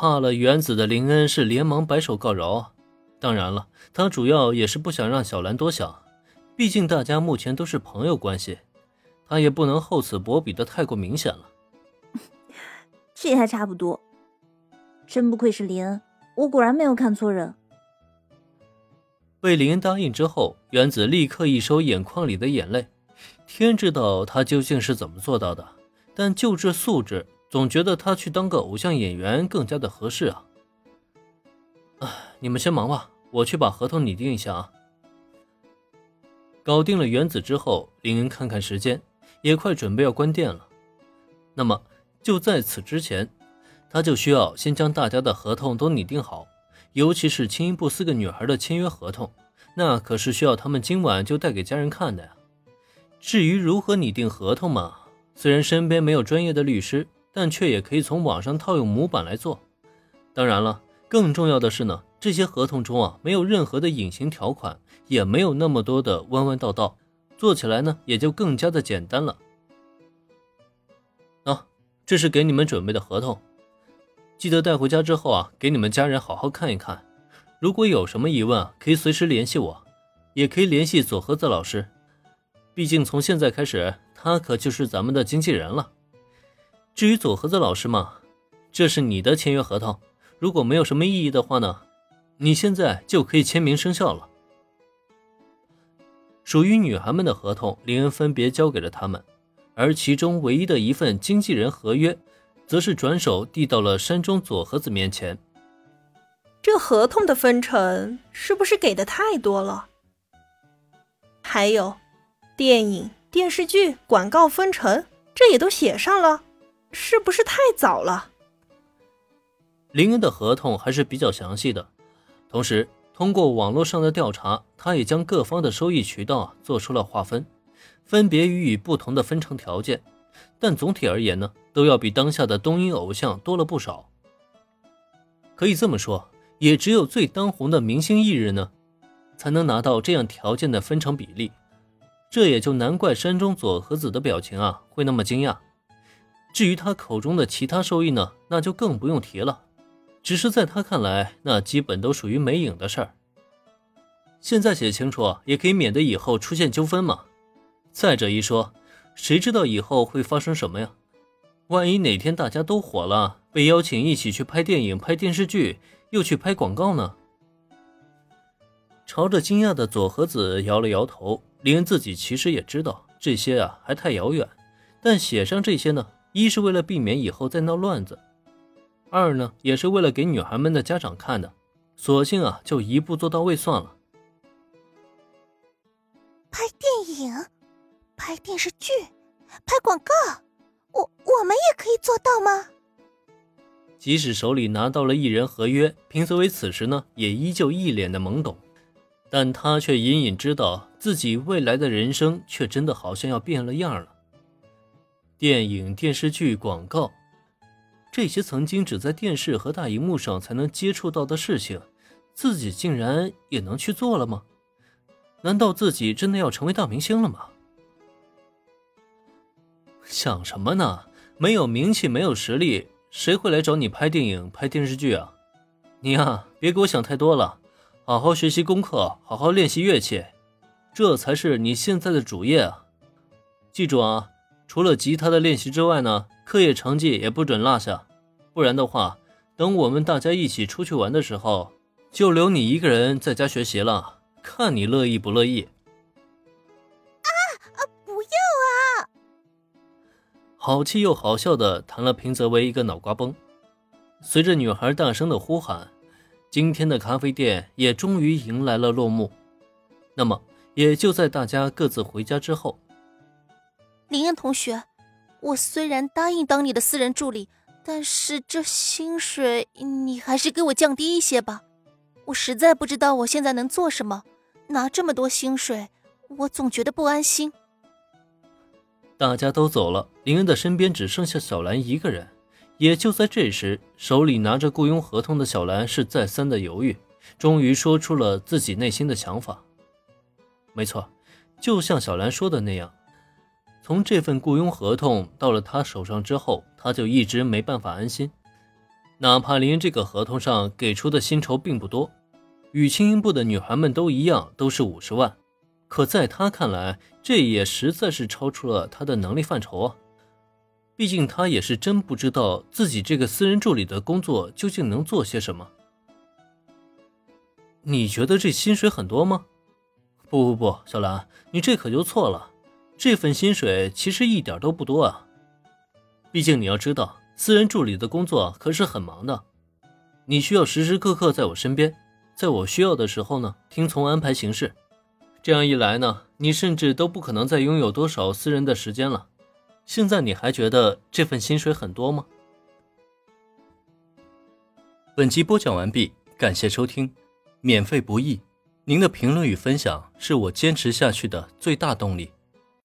怕了原子的林恩是连忙摆手告饶。当然了，他主要也是不想让小兰多想，毕竟大家目前都是朋友关系，他也不能厚此薄彼的太过明显了。这还差不多。真不愧是林恩，我果然没有看错人。被林恩答应之后，原子立刻一收眼眶里的眼泪。天知道他究竟是怎么做到的，但就这素质，总觉得他去当个偶像演员更加的合适啊。哎，你们先忙吧，我去把合同拟定一下啊。搞定了原子之后，林恩看看时间，也快准备要关店了。那么就在此之前。他就需要先将大家的合同都拟定好，尤其是青音部四个女孩的签约合同，那可是需要他们今晚就带给家人看的呀。至于如何拟定合同嘛，虽然身边没有专业的律师，但却也可以从网上套用模板来做。当然了，更重要的是呢，这些合同中啊，没有任何的隐形条款，也没有那么多的弯弯道道，做起来呢也就更加的简单了。啊，这是给你们准备的合同。记得带回家之后啊，给你们家人好好看一看。如果有什么疑问啊，可以随时联系我，也可以联系左和子老师。毕竟从现在开始，他可就是咱们的经纪人了。至于左和子老师嘛，这是你的签约合同。如果没有什么异议的话呢，你现在就可以签名生效了。属于女孩们的合同，林恩分别交给了他们，而其中唯一的一份经纪人合约。则是转手递到了山中佐和子面前。这合同的分成是不是给的太多了？还有，电影、电视剧、广告分成，这也都写上了，是不是太早了？林恩的合同还是比较详细的，同时通过网络上的调查，他也将各方的收益渠道做出了划分，分别予以不同的分成条件。但总体而言呢，都要比当下的东瀛偶像多了不少。可以这么说，也只有最当红的明星艺人呢，才能拿到这样条件的分成比例。这也就难怪山中佐和子的表情啊会那么惊讶。至于他口中的其他收益呢，那就更不用提了。只是在他看来，那基本都属于没影的事儿。现在写清楚，也可以免得以后出现纠纷嘛。再者一说。谁知道以后会发生什么呀？万一哪天大家都火了，被邀请一起去拍电影、拍电视剧，又去拍广告呢？朝着惊讶的佐和子摇了摇头。林恩自己其实也知道这些啊还太遥远，但写上这些呢，一是为了避免以后再闹乱子，二呢也是为了给女孩们的家长看的，索性啊就一步做到位算了。拍电影。拍电视剧、拍广告，我我们也可以做到吗？即使手里拿到了艺人合约，平泽唯此时呢也依旧一脸的懵懂，但他却隐隐知道自己未来的人生却真的好像要变了样了。电影、电视剧、广告，这些曾经只在电视和大荧幕上才能接触到的事情，自己竟然也能去做了吗？难道自己真的要成为大明星了吗？想什么呢？没有名气，没有实力，谁会来找你拍电影、拍电视剧啊？你呀，别给我想太多了，好好学习功课，好好练习乐器，这才是你现在的主业啊！记住啊，除了吉他的练习之外呢，课业成绩也不准落下，不然的话，等我们大家一起出去玩的时候，就留你一个人在家学习了，看你乐意不乐意。啊，不要啊好气又好笑的弹了平泽唯一个脑瓜崩。随着女孩大声的呼喊，今天的咖啡店也终于迎来了落幕。那么，也就在大家各自回家之后，林恩同学，我虽然答应当你的私人助理，但是这薪水你还是给我降低一些吧。我实在不知道我现在能做什么，拿这么多薪水，我总觉得不安心。大家都走了，林恩的身边只剩下小兰一个人。也就在这时，手里拿着雇佣合同的小兰是再三的犹豫，终于说出了自己内心的想法。没错，就像小兰说的那样，从这份雇佣合同到了他手上之后，他就一直没办法安心。哪怕林恩这个合同上给出的薪酬并不多，与轻音部的女孩们都一样，都是五十万，可在他看来，这也实在是超出了他的能力范畴啊。毕竟他也是真不知道自己这个私人助理的工作究竟能做些什么。你觉得这薪水很多吗？不不不，小兰，你这可就错了。这份薪水其实一点都不多啊。毕竟你要知道，私人助理的工作可是很忙的，你需要时时刻刻在我身边，在我需要的时候呢，听从安排行事。这样一来呢，你甚至都不可能再拥有多少私人的时间了。现在你还觉得这份薪水很多吗？本集播讲完毕，感谢收听，免费不易，您的评论与分享是我坚持下去的最大动力。